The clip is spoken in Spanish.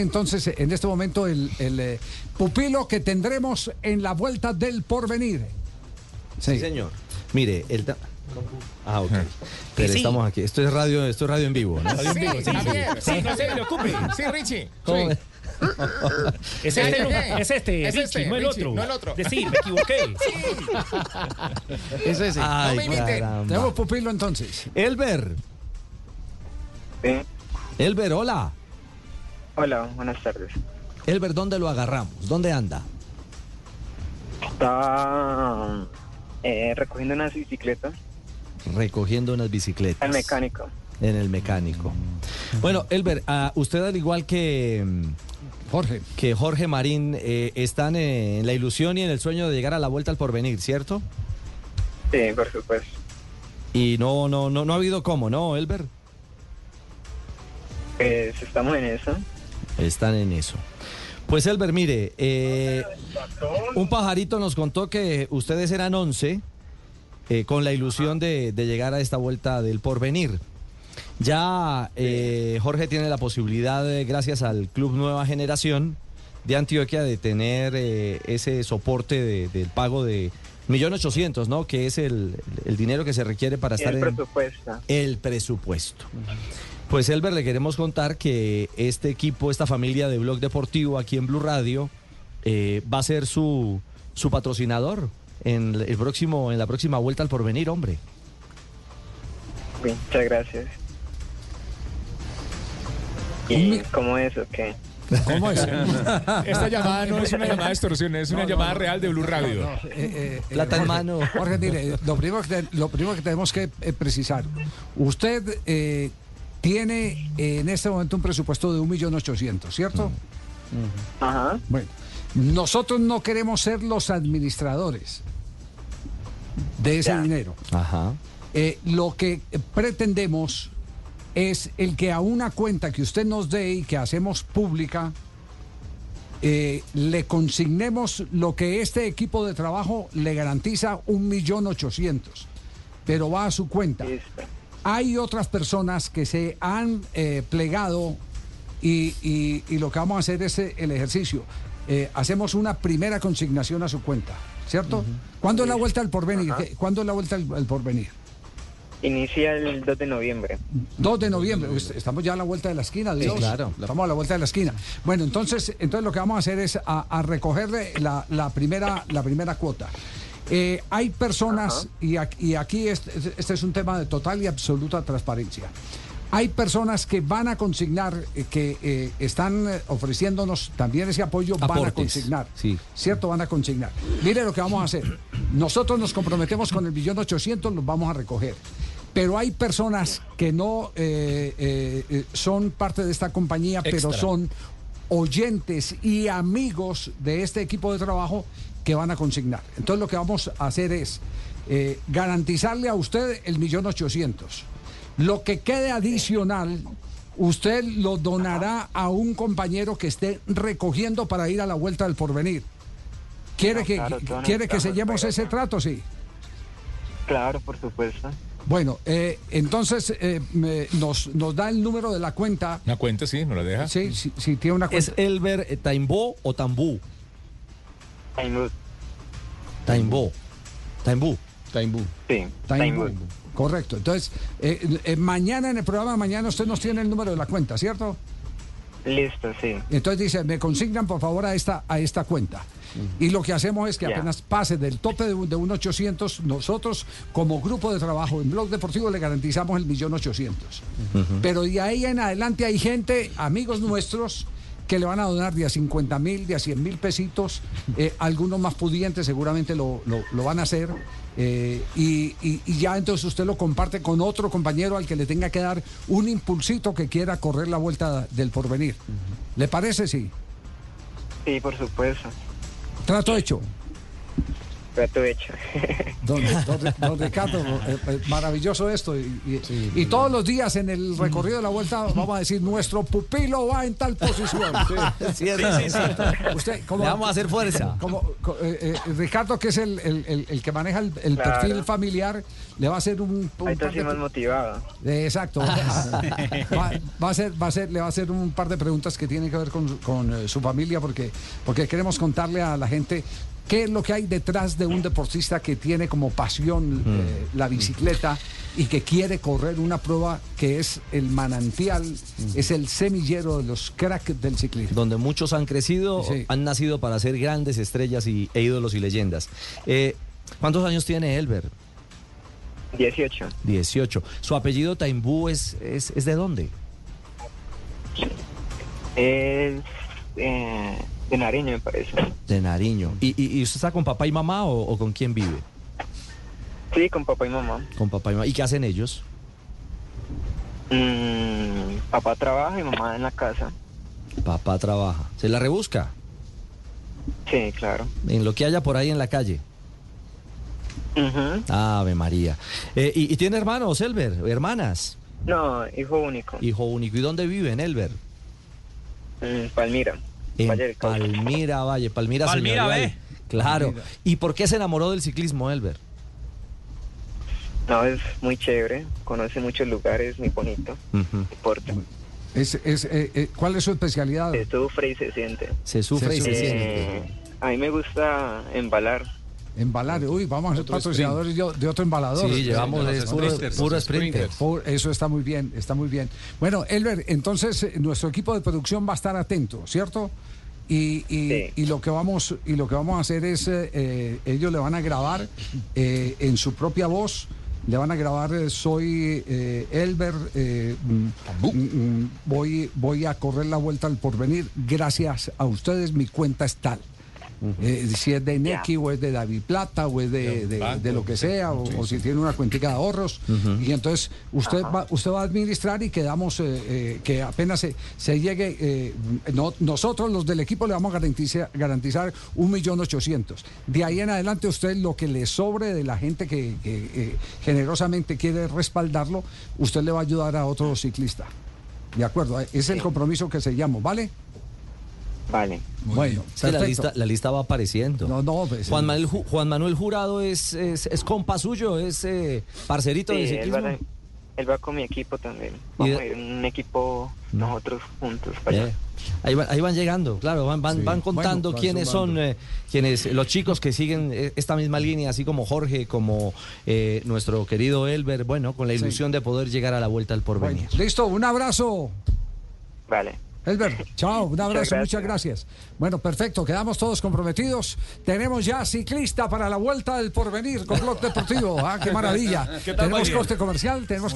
entonces en este momento el, el, eh, pupilo que tendremos en la vuelta del porvenir. Sí, señor. Mire, el... ta- Ah, ok. Pero sí. estamos aquí. Esto es radio, esto es radio en vivo, ¿no? Radio en vivo, sí, sí. sí, no se preocupe. Sí, Richie. ¿Cómo? Sí. Es este, Eh, eh, es este, es Richie, este, no el Richie, otro. no el otro. Decir, me equivoqué. Es ese. Ay, me imite. Tenemos pupilo entonces. Elber, Sí. Elber, hola. Hola, buenas tardes. Elber, ¿dónde lo agarramos? ¿Dónde anda? Estaba eh, recogiendo unas bicicletas Recogiendo unas bicicletas. al mecánico. En el mecánico. Bueno, Elber, ah, usted al igual que, mm, Jorge. que Jorge Marín eh, están eh, en la ilusión y en el sueño de llegar a la vuelta al porvenir, ¿cierto? Sí, por supuesto. Y no, no, no, no ha habido cómo, ¿no, Elber? Pues estamos en eso. Están en eso. Pues Elber, mire, eh, un pajarito nos contó que ustedes eran 11 eh, con la ilusión de, de llegar a esta vuelta del porvenir. Ya eh, Jorge tiene la posibilidad, eh, gracias al Club Nueva Generación de Antioquia, de tener ese soporte de- del pago de 1.800.000, ¿no? Que es el, el dinero que se requiere para estar el en presupuesto. el presupuesto. Pues Elber, le queremos contar que este equipo, esta familia de Blog Deportivo aquí en Blue Radio, eh, va a ser su, su patrocinador en el próximo, en la próxima vuelta al porvenir, hombre. Muchas gracias. ¿Y cómo es o qué? ¿Cómo es? Esta llamada no es una llamada de extorsión, es una llamada real de Blue Radio. Eh, eh, eh, Plata en Jorge, mano. Jorge, mire, lo primero que, te- lo primero que tenemos que eh, precisar. Usted eh, tiene eh, en este momento un presupuesto de 1.800.000, ¿cierto? Ajá. Bueno, nosotros no queremos ser los administradores de ese Ya. dinero. Ajá. Eh, lo que pretendemos es el que a una cuenta que usted nos dé y que hacemos pública, eh, le consignemos lo que este equipo de trabajo le garantiza un millón ochocientos, pero va a su cuenta. Listo. Hay otras personas que se han eh, plegado y, y- y lo que vamos a hacer es eh, el ejercicio. Eh, hacemos una primera consignación a su cuenta, ¿cierto? ¿Cuándo es la vuelta al porvenir? Ajá. ¿Qué- ¿Cuándo es la vuelta al, al porvenir? Inicia el 2 de noviembre. 2 de noviembre, Pues, estamos ya a la vuelta de la esquina, Dios. claro. Estamos a la vuelta de la esquina. Bueno, entonces, entonces lo que vamos a hacer es a, a recogerle la, la primera, la primera cuota. Eh, hay personas, y aquí este, este es un tema de total y absoluta transparencia. Hay personas que van a consignar, eh, que eh, están ofreciéndonos también ese apoyo, van a consignar. sí. ¿Cierto? Van a consignar. Mire lo que vamos a hacer. Nosotros nos comprometemos con el billón ochocientos, los vamos a recoger. Pero hay personas que no eh, eh, eh, son parte de esta compañía, pero son oyentes y amigos de este equipo de trabajo que van a consignar. Entonces lo que vamos a hacer es eh, garantizarle a usted el millón ochocientos. Lo que quede adicional, usted lo donará a un compañero que esté recogiendo para ir a la vuelta del porvenir. ¿Quiere No, que, claro, quiere que sellemos ese trato? Sí. Claro, por supuesto. Bueno, eh, entonces eh, me- nos, nos da el número de la cuenta. Una cuenta, sí, ¿no la deja? Sí, sí, sí, tiene una ¿Es cuenta. Elber eh, Taimbó o Tambú? Taimud. Taimbó. Taimbú. Taimbú. Sí. Bomb. Correcto. Entonces, eh, eh, mañana en el programa, de mañana usted nos tiene el número de la cuenta, ¿cierto? Listo, sí. Entonces dice, me consignan por favor a esta, a esta cuenta. Y lo que hacemos es que apenas pase del tope de, un- de un 800, nosotros como grupo de trabajo en Blog Deportivo le garantizamos el millón ochocientos. Pero de ahí en adelante hay gente, amigos nuestros, que le van a donar de a 50 mil, de a 100 mil pesitos. Eh, algunos más pudientes seguramente lo, lo- lo van a hacer. eh, y, y- y ya entonces usted lo comparte con otro compañero al que le tenga que dar un impulsito que quiera correr la vuelta del porvenir. ¿Le parece? Sí. Sí, por supuesto. Trato hecho. Trato hecho. Don, don- don Ricardo, eh, eh, maravilloso esto. Y, y- y todos los días en el recorrido de la vuelta vamos a decir, nuestro pupilo va en tal posición. Usted, como, Le vamos a hacer fuerza. como, co- eh, eh, Ricardo, que es el, el- el- el que maneja el, el Claro. perfil familiar, le va a hacer un, un Ahí de- más motivado. Eh, Exacto. va, va a ser, va a ser, le va a hacer un par de preguntas que tienen que ver con, con, eh, su familia, porque, porque queremos contarle a la gente qué es lo que hay detrás de un deportista que tiene como pasión eh, la bicicleta y que quiere correr una prueba que es el manantial, es el semillero de los cracks del ciclismo. Donde muchos han crecido, Sí. han nacido para ser grandes estrellas y, e ídolos y leyendas. Eh, ¿Cuántos años tiene Elber? 18. 18. ¿Su apellido Taimbú es, es, es de dónde? Es eh, de Nariño, me parece. De Nariño. ¿Y, y, y usted está con papá y mamá o, o con quién vive? Sí, con papá y mamá. Con papá y mamá. ¿Y qué hacen ellos? Mm, papá trabaja y mamá en la casa. Papá trabaja. ¿Se la rebusca? Sí, claro. En lo que haya por ahí en la calle. Ujú. Ave María. Eh, ¿y, y tiene hermanos, Elber? ¿Hermanas? No, hijo único. Hijo único. ¿Y dónde viven, Elber? Palmira. En Valle del Cauca. Palmira, Valle. Palmira, Palmira, ve. Claro. Palmira. ¿Y por qué se enamoró del ciclismo, Elber? No, es muy chévere. Conoce muchos lugares, muy bonito. Deporte. Es, es, eh, eh, ¿Cuál es su especialidad? Se sufre y se siente. Se sufre Se y se siente. Eh, a mí me gusta embalar. Embalar. Uy, vamos a ser Otro patrocinadores de, de otro embalador. Sí, llevamos los es puro, sprinters, puro sprinter. Eso está muy bien, está muy bien. Bueno, Elber, entonces eh, nuestro equipo de producción va a estar atento, ¿cierto? Y, y- Sí. y lo que vamos y lo que vamos a hacer es eh, eh, ellos le van a grabar eh, en su propia voz le van a grabar eh, soy eh, Elber mm, mm, voy voy a correr la vuelta al porvenir gracias a ustedes mi cuenta es tal Eh, si es de Neki o es de David Plata o es de, de- banco, de lo que sea o, o si tiene una cuentica de ahorros y entonces usted va usted va a administrar y quedamos eh, eh, que apenas se, se llegue eh, no- nosotros los del equipo le vamos a garantizar garantizar un millón ochocientos. De ahí en adelante usted lo que le sobre de la gente que, que, eh, generosamente quiere respaldarlo usted le va a ayudar a otro ciclista. De acuerdo es el compromiso que sellamos vale Vale. bueno Sí, la, lista, la lista va apareciendo. No, no, pues, Juan, eh, Manuel, Ju- Juan Manuel Jurado es, es, es compa suyo, es eh, parcerito Sí, de él ciclismo. va, él va con mi equipo también. ¿Y Vamos de- a ir un equipo nosotros juntos para allá. Eh, Ahí, van, ahí van llegando, claro, van, van, Sí. van contando Bueno, quiénes son eh, quienes, los chicos que siguen eh, esta misma línea, así como Jorge, como eh, nuestro querido Elber, bueno, con la ilusión de poder llegar a la vuelta al porvenir. Bueno, listo, un abrazo. Vale. Elber, chao, un abrazo, gracias. muchas gracias. Bueno, perfecto, quedamos todos comprometidos. Tenemos ya ciclista para la vuelta del porvenir con Blog Deportivo. Ah, qué maravilla. ¿Qué tal, tenemos María? coste comercial, tenemos